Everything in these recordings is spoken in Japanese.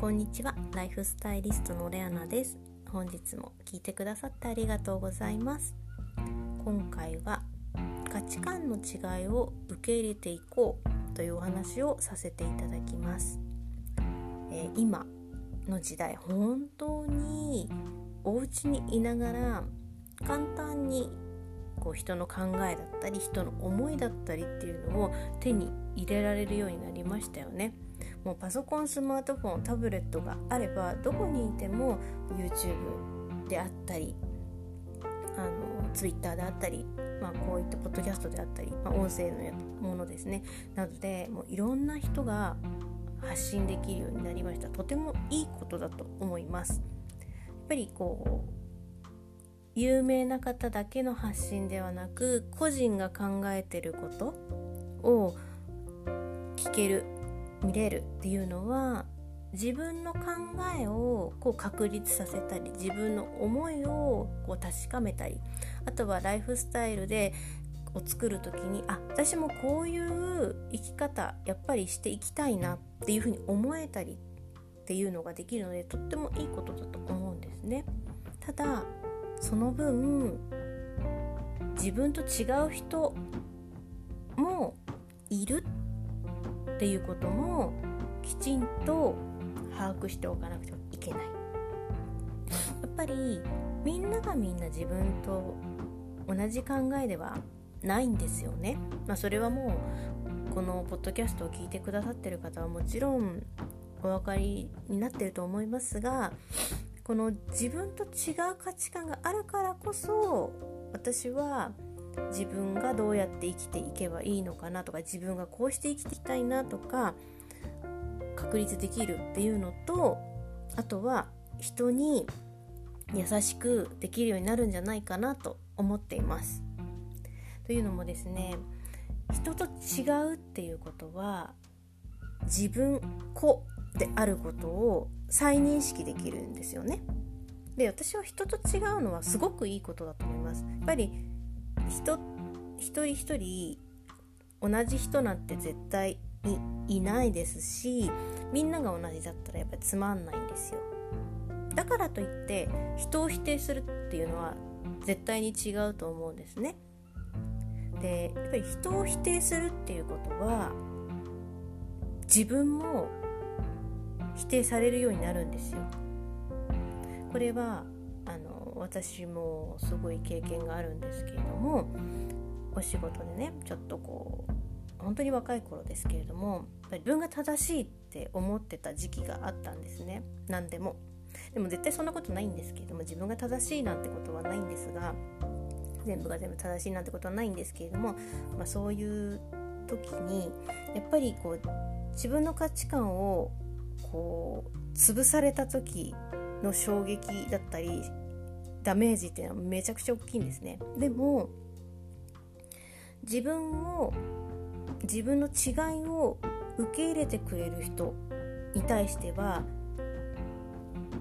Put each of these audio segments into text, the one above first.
こんにちは。ライフスタイリストのレアナです。本日も聞いてくださってありがとうございます。今回は価値観の違いを受け入れていこうというお話をさせていただきます、えー、今の時代本当にお家にいながら簡単にこう人の考えだったり人の思いだったりっていうのを手に入れられるようになりましたよね。もうパソコンスマートフォンタブレットがあればどこにいても YouTube であったりあの Twitter であったり、まあ、こういったポッドキャストであったり、まあ、音声のものですね。などでもういろんな人が発信できるようになりました。とてもいいことだと思います。やっぱりこう有名な方だけの発信ではなく個人が考えてることを聞ける見れるっていうのは自分の考えをこう確立させたり自分の思いをこう確かめたりあとはライフスタイルでを作る時にあ私もこういう生き方やっぱりしていきたいなっていうふうに思えたりっていうのができるのでとってもいいことだと思うんですね。ただその分自分と違う人もいるっていうこともきちんと把握しておかなくてはいけない。やっぱりみんながみんな自分と同じ考えではないんですよね、まあ、それはもうこのポッドキャストを聞いてくださってる方はもちろんお分かりになってると思いますがこの自分と違う価値観があるからこそ私は自分がどうやって生きていけばいいのかなとか自分がこうして生きていきたいなとか確立できるっていうのとあとは人に優しくできるようになるんじゃないかなと思っています。というのもですね人と違うっていうことは自分子であることを再認識できるんですよね。で私は人と違うのはすごくいいことだと思います。やっぱり人一人一人同じ人なんて絶対にいないですしみんなが同じだったらやっぱりつまんないんですよ。だからといって人を否定するっていうのは絶対に違うと思うんですね。でやっぱり人を否定するっていうことは自分も否定されるようになるんですよ。これはあの私もすごい経験があるんですけれどもお仕事でねちょっとこう本当に若い頃ですけれども自分が正しいって思ってた時期があったんですね。何でも。でも絶対そんなことないんですけれども自分が正しいなんてことはないんですが全部が全部正しいなんてことはないんですけれども、まあ、そういう時にやっぱりこう自分の価値観をこう潰された時の衝撃だったりダメージっていうのはめちゃくちゃ大きいんですね。でも自分を自分の違いを受け入れてくれる人に対しては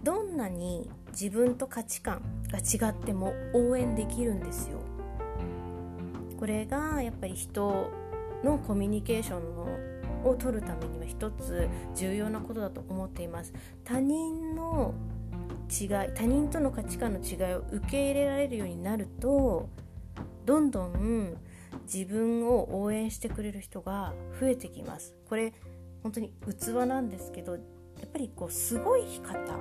どんなに自分と価値観が違っても応援できるんですよ。これがやっぱり人のコミュニケーションのを取るためには一つ重要なことだと思っています。他人の違い他人との価値観の違いを受け入れられるようになるとどんどん自分を応援してくれる人が増えてきます。これ本当に器なんですけどやっぱりこうすごい方。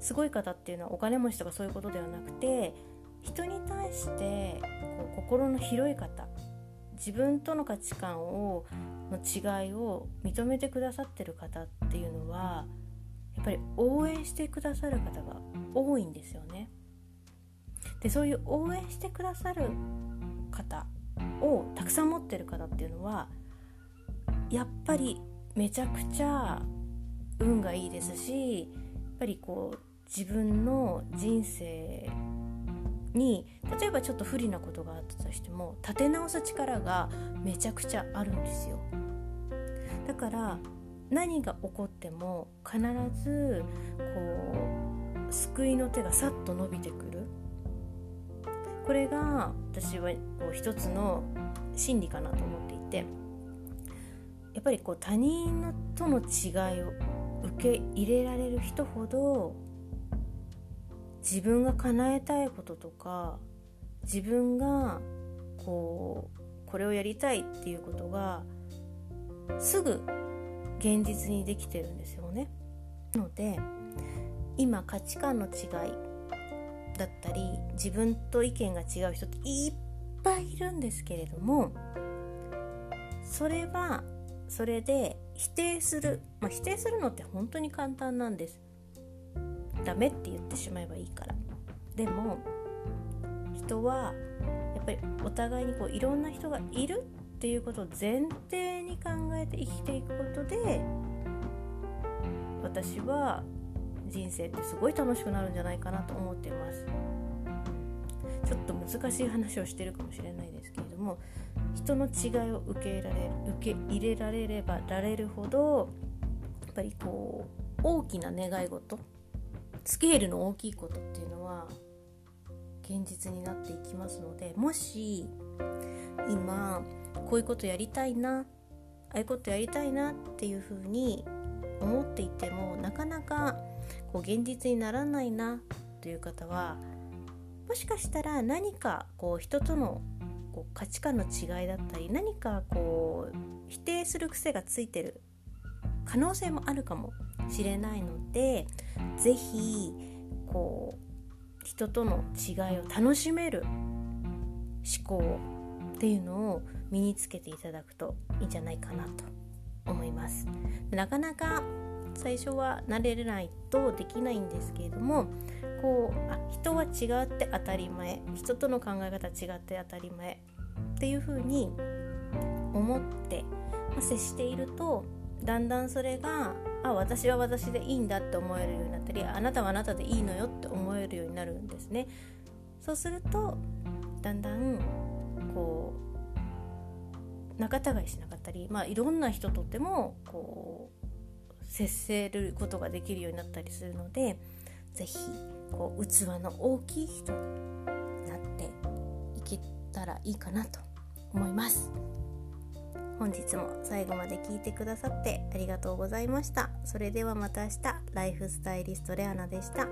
すごい方っていうのはお金持ちとかそういうことではなくて人に対してこう心の広い方。自分との価値観をの違いを認めてくださってる方っていうのはっぱり応援してくださる方が多いんですよね。でそういう応援してくださる方をたくさん持ってる方っていうのはやっぱりめちゃくちゃ運がいいですしやっぱりこう自分の人生に例えばちょっと不利なことがあったとしても立て直す力がめちゃくちゃあるんですよだから何が起こっても必ずこう救いの手がさっと伸びてくる。これが私はこう一つの真理かなと思っていて。やっぱりこう他人のとの違いを受け入れられる人ほど自分が叶えたいこととか自分がこうこれをやりたいっていうことがすぐ現実にできてるんですよね。ので今価値観の違いだったり自分と意見が違う人っていっぱいいるんですけれどもそれはそれで否定する、まあ、否定するのって本当に簡単なんですダメって言ってしまえばいいからでも人はやっぱりお互いにこういろんな人がいるっていうことを前提に考えて生きていくことで私は人生ってすごい楽しくなるんじゃないかなと思っています。ちょっと難しい話をしてるかもしれないですけれども人の違いを受け入れられ受け入れられればられるほどやっぱりこう大きな願い事スケールの大きいことっていうのは現実になっていきますのでもし今こういうことやりたいなああいうことやりたいなっていうふうに思っていてもなかなかこう現実にならないなという方はもしかしたら何かこう人とのこう価値観の違いだったり何かこう否定する癖がついてる可能性もあるかもしれないので是非こう人との違いを楽しめる思考っていうのを身につけていただくといいんじゃないかなと思います。なかなか最初は慣れないとできないんですけれどもこうあ人は違って当たり前人との考え方違って当たり前っていう風に思って、ま、接しているとだんだんそれがあ私は私でいいんだって思えるようになったりあなたはあなたでいいのよって思えるようになるんですね。そうするとだんだんこう仲違いしなかったり、まあ、いろんな人とってもこう接せることができるようになったりするので是非こう器の大きい人になっていけたらいいかなと思います。本日も最後まで聞いてくださってありがとうございました。それではまた明日、ライフスタイリストレアナでした。